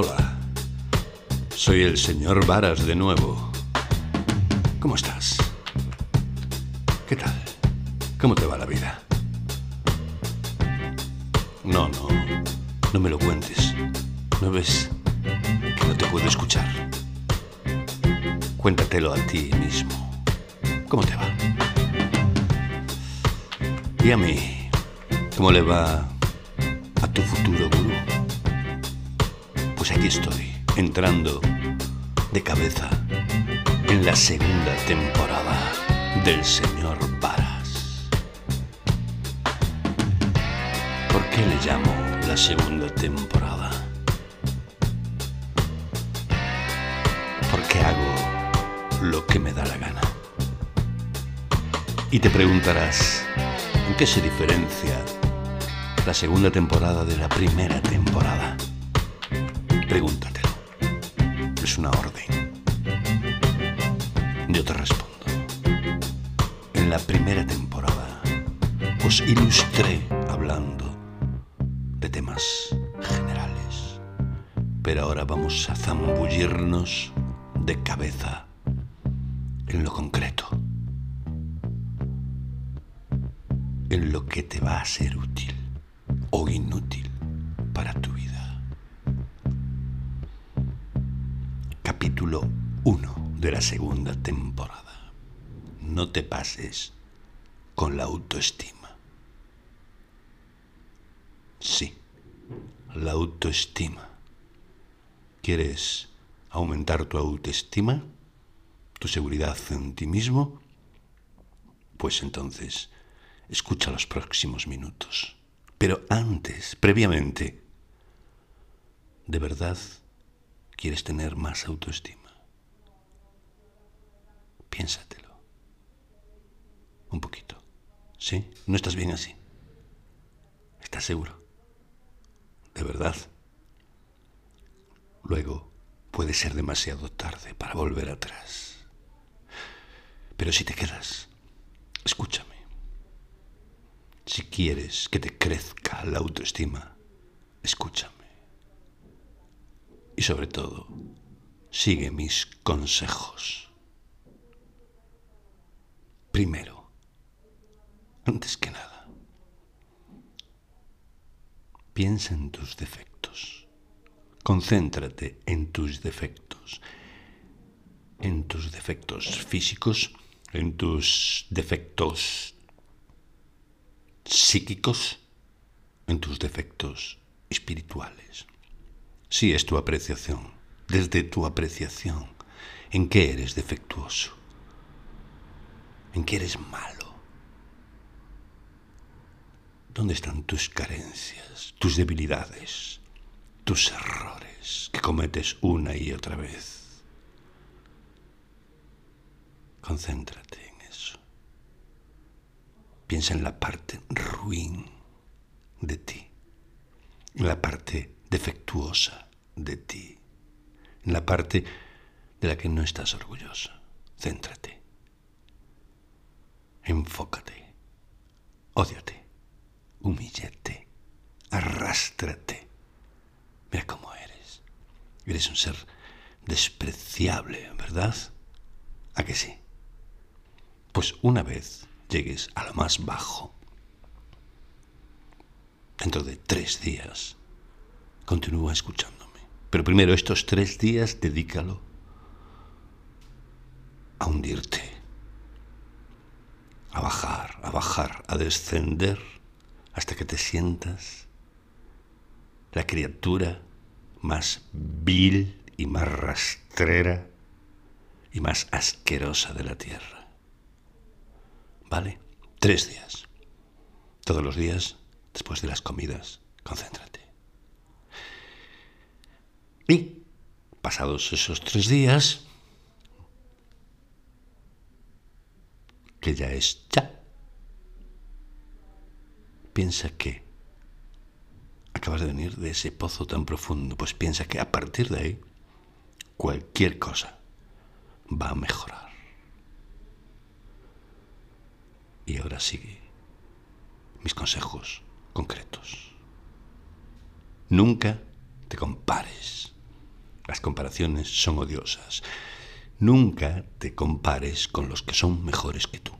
Hola, soy el señor Varas de nuevo. ¿Cómo estás? ¿Qué tal? ¿Cómo te va la vida? No, no, no me lo cuentes. ¿No ves que no te puedo escuchar? Cuéntatelo a ti mismo. ¿Cómo te va? Y a mí, ¿cómo le va a tu futuro gurú? Pues aquí estoy, entrando de cabeza en la segunda temporada del señor Varas. ¿Por qué le llamo la segunda temporada? Porque hago lo que me da la gana. Y te preguntarás, ¿en qué se diferencia la segunda temporada de la primera temporada? Pregúntatelo. Es una orden. Yo te respondo. En la primera temporada os ilustré hablando de temas generales. Pero ahora vamos a zambullirnos de cabeza en lo concreto. En lo que te va a ser útil o inútil Capítulo 1 de la segunda temporada. No te pases con la autoestima. Sí, la autoestima. ¿Quieres aumentar tu autoestima? ¿Tu seguridad en ti mismo? Pues entonces, escucha los próximos minutos. Pero antes, previamente, ¿de verdad quieres tener más autoestima? Piénsatelo. Un poquito. ¿Sí? ¿No estás bien así? ¿Estás seguro? ¿De verdad? Luego puede ser demasiado tarde para volver atrás. Pero si te quedas, escúchame. Si quieres que te crezca la autoestima, escúchame. Y sobre todo, sigue mis consejos. Primero, antes que nada, piensa en tus defectos. Concéntrate en tus defectos. En tus defectos físicos, en tus defectos psíquicos, en tus defectos espirituales. Si es tu apreciación, desde tu apreciación, en qué eres defectuoso, en qué eres malo. ¿Dónde están tus carencias, tus debilidades, tus errores que cometes una y otra vez? Concéntrate en eso. Piensa en la parte ruin de ti, en la parte defectuosa de ti, en la parte de la que no estás orgulloso. Céntrate. Enfócate. Ódiate. Humíllate. Arrástrate. Mira cómo eres. Eres un ser despreciable, ¿verdad? ¿A que sí? Pues una vez llegues a lo más bajo, dentro de tres días, continúa escuchándome. Pero primero estos tres días dedícalo a hundirte, a bajar, a bajar, a descender hasta que te sientas la criatura más vil y más rastrera y más asquerosa de la tierra. ¿Vale? Tres días. Todos los días, después de las comidas, concéntrate. Y, pasados esos tres días, que ya es ya, piensa que acabas de venir de ese pozo tan profundo, pues piensa que a partir de ahí, cualquier cosa va a mejorar. Y ahora sigue mis consejos concretos. Nunca te compares Las comparaciones son odiosas. Nunca te compares con los que son mejores que tú.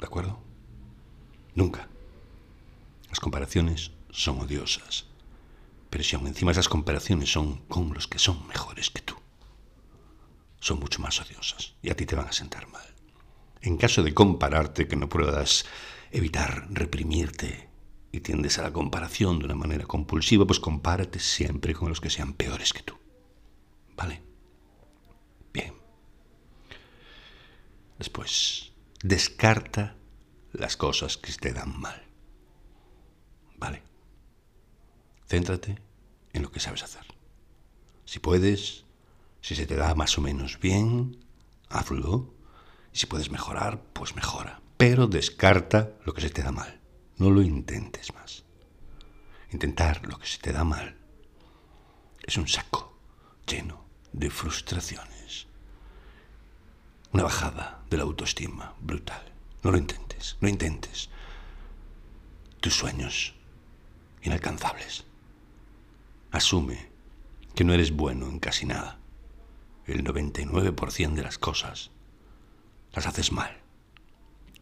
¿De acuerdo? Nunca. Las comparaciones son odiosas. Pero si aún encima esas comparaciones son con los que son mejores que tú, son mucho más odiosas y a ti te van a sentar mal. En caso de compararte, que no puedas evitar reprimirte y tiendes a la comparación de una manera compulsiva, pues compárate siempre con los que sean peores que tú. ¿Vale? Bien. Después, descarta las cosas que te dan mal. ¿Vale? Céntrate en lo que sabes hacer. Si puedes, si se te da más o menos bien, hazlo. Y si puedes mejorar, pues mejora. Pero descarta lo que se te da mal. No lo intentes más. Intentar lo que se te da mal es un saco lleno de frustraciones. Una bajada de la autoestima brutal. No lo intentes, no intentes. Tus sueños inalcanzables. Asume que no eres bueno en casi nada. El 99% de las cosas las haces mal.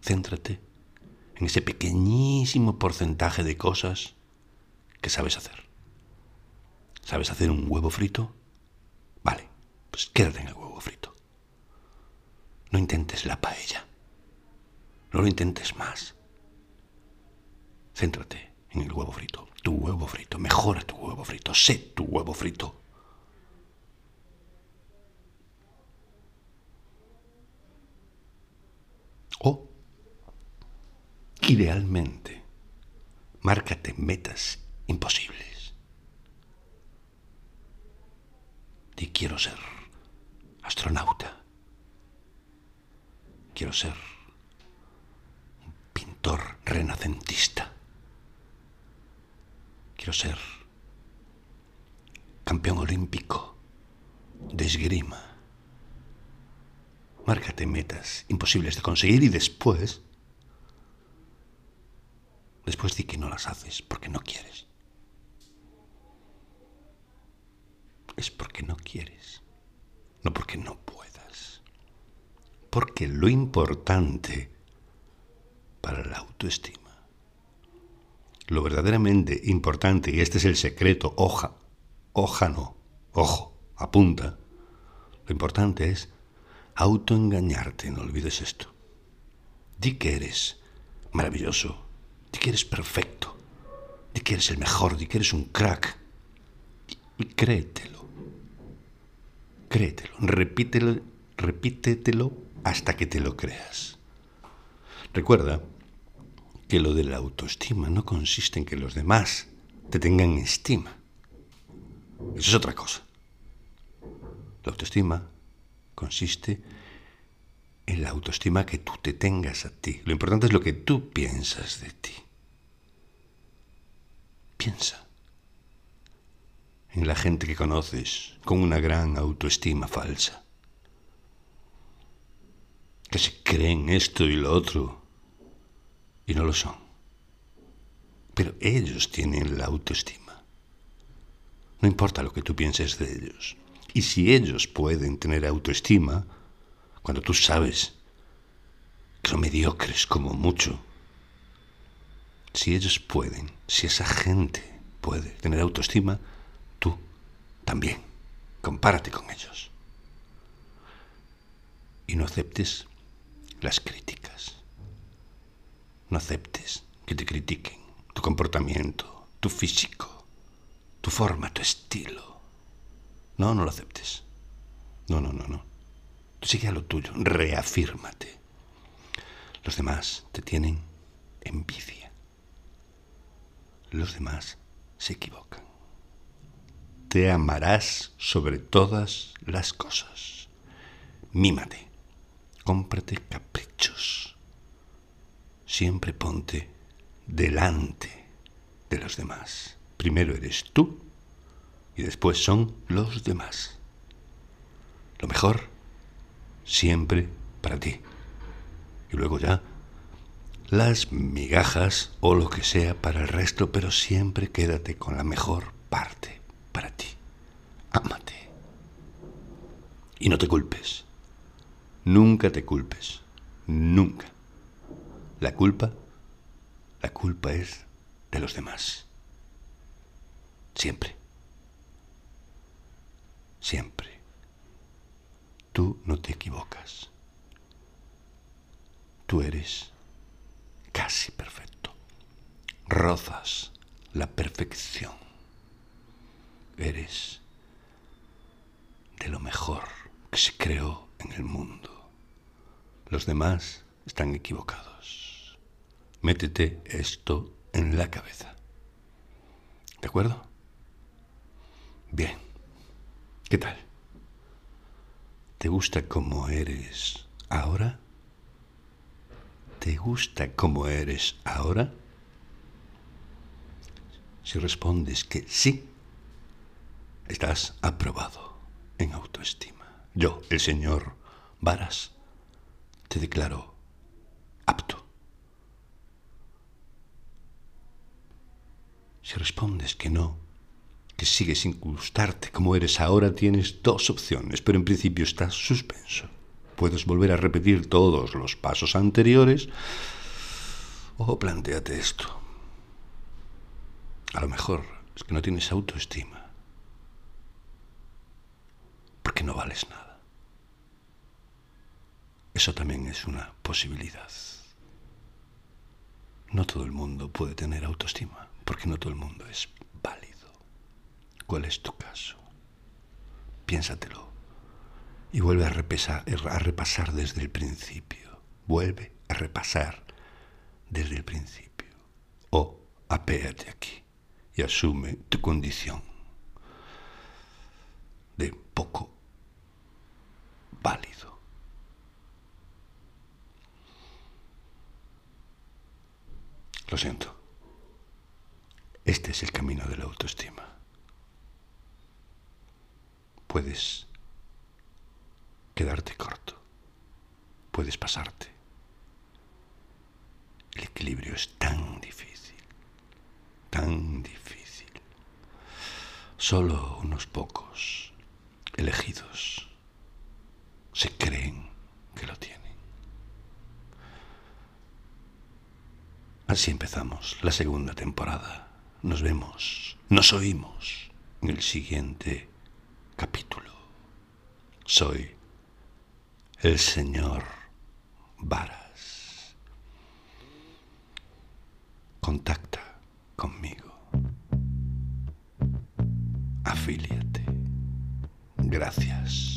Céntrate en ese pequeñísimo porcentaje de cosas que sabes hacer. ¿Sabes hacer un huevo frito? Vale, pues quédate en el huevo frito. No intentes la paella. No lo intentes más. Céntrate en el huevo frito. Tu huevo frito. Mejora tu huevo frito. Sé tu huevo frito. O, idealmente, márcate metas imposibles. Y quiero ser astronauta. Quiero ser un pintor renacentista. Quiero ser campeón olímpico de esgrima. Márcate metas imposibles de conseguir y después, después di que no las haces porque no quieres. Es porque no quieres, no porque no puedas. Porque lo importante para la autoestima lo verdaderamente importante, y este es el secreto, hoja, hoja no, ojo, apunta, lo importante es autoengañarte, no olvides esto. Di que eres maravilloso, di que eres perfecto, di que eres el mejor, di que eres un crack, y, créetelo, créetelo, repítelo, repítetelo hasta que te lo creas. Recuerda que lo de la autoestima no consiste en que los demás te tengan estima. Eso es otra cosa. La autoestima consiste en la autoestima que tú te tengas a ti. Lo importante es lo que tú piensas de ti. Piensa en la gente que conoces con una gran autoestima falsa, que se creen esto y lo otro y no lo son. Pero ellos tienen la autoestima. No importa lo que tú pienses de ellos. Y si ellos pueden tener autoestima, cuando tú sabes que son mediocres como mucho, si ellos pueden, si esa gente puede tener autoestima, tú también. Compárate con ellos. Y no aceptes las críticas. No aceptes que te critiquen tu comportamiento, tu físico, tu forma, tu estilo. No, no lo aceptes. No, no, no, no. Sigue a lo tuyo, reafírmate. Los demás te tienen envidia. Los demás se equivocan. Te amarás sobre todas las cosas. Mímate. Cómprate caprichos siempre ponte delante de los demás. Primero eres tú y después son los demás. Lo mejor siempre para ti. Y luego ya las migajas o lo que sea para el resto, pero siempre quédate con la mejor parte para ti. Ama Y no te culpes. Nunca te culpes. Nunca. La culpa, la culpa es de los demás. Siempre. Siempre. Tú no te equivocas. Tú eres casi perfecto. Rozas la perfección. Eres de lo mejor que se creó en el mundo. Los demás están equivocados. Métete esto en la cabeza. ¿De acuerdo? Bien. ¿Qué tal? ¿Te gusta como eres ahora? ¿Te gusta como eres ahora? Si respondes que sí, estás aprobado en autoestima. Yo, el señor Varas, te declaro apto. Si respondes que no, que sigues sin gustarte como eres ahora, tienes dos opciones, pero en principio estás suspenso. Puedes volver a repetir todos los pasos anteriores o planteate esto. A lo mejor es que no tienes autoestima. Porque no vales nada. Eso también es una posibilidad. No todo el mundo puede tener autoestima, porque no todo el mundo es válido. ¿Cuál es tu caso? Piénsatelo y vuelve a repasar, a repasar desde el principio. Vuelve a repasar desde el principio. O apéate aquí y asume tu condición de poco válido. Lo siento. Este es el camino de la autoestima. Puedes quedarte corto. Puedes pasarte. El equilibrio es tan difícil, tan difícil. Solo unos pocos elegidos se creen que lo tienen. Así empezamos la segunda temporada. Nos vemos, nos oímos en el siguiente capítulo. Soy el señor Varas. Contacta conmigo. Afíliate. Gracias.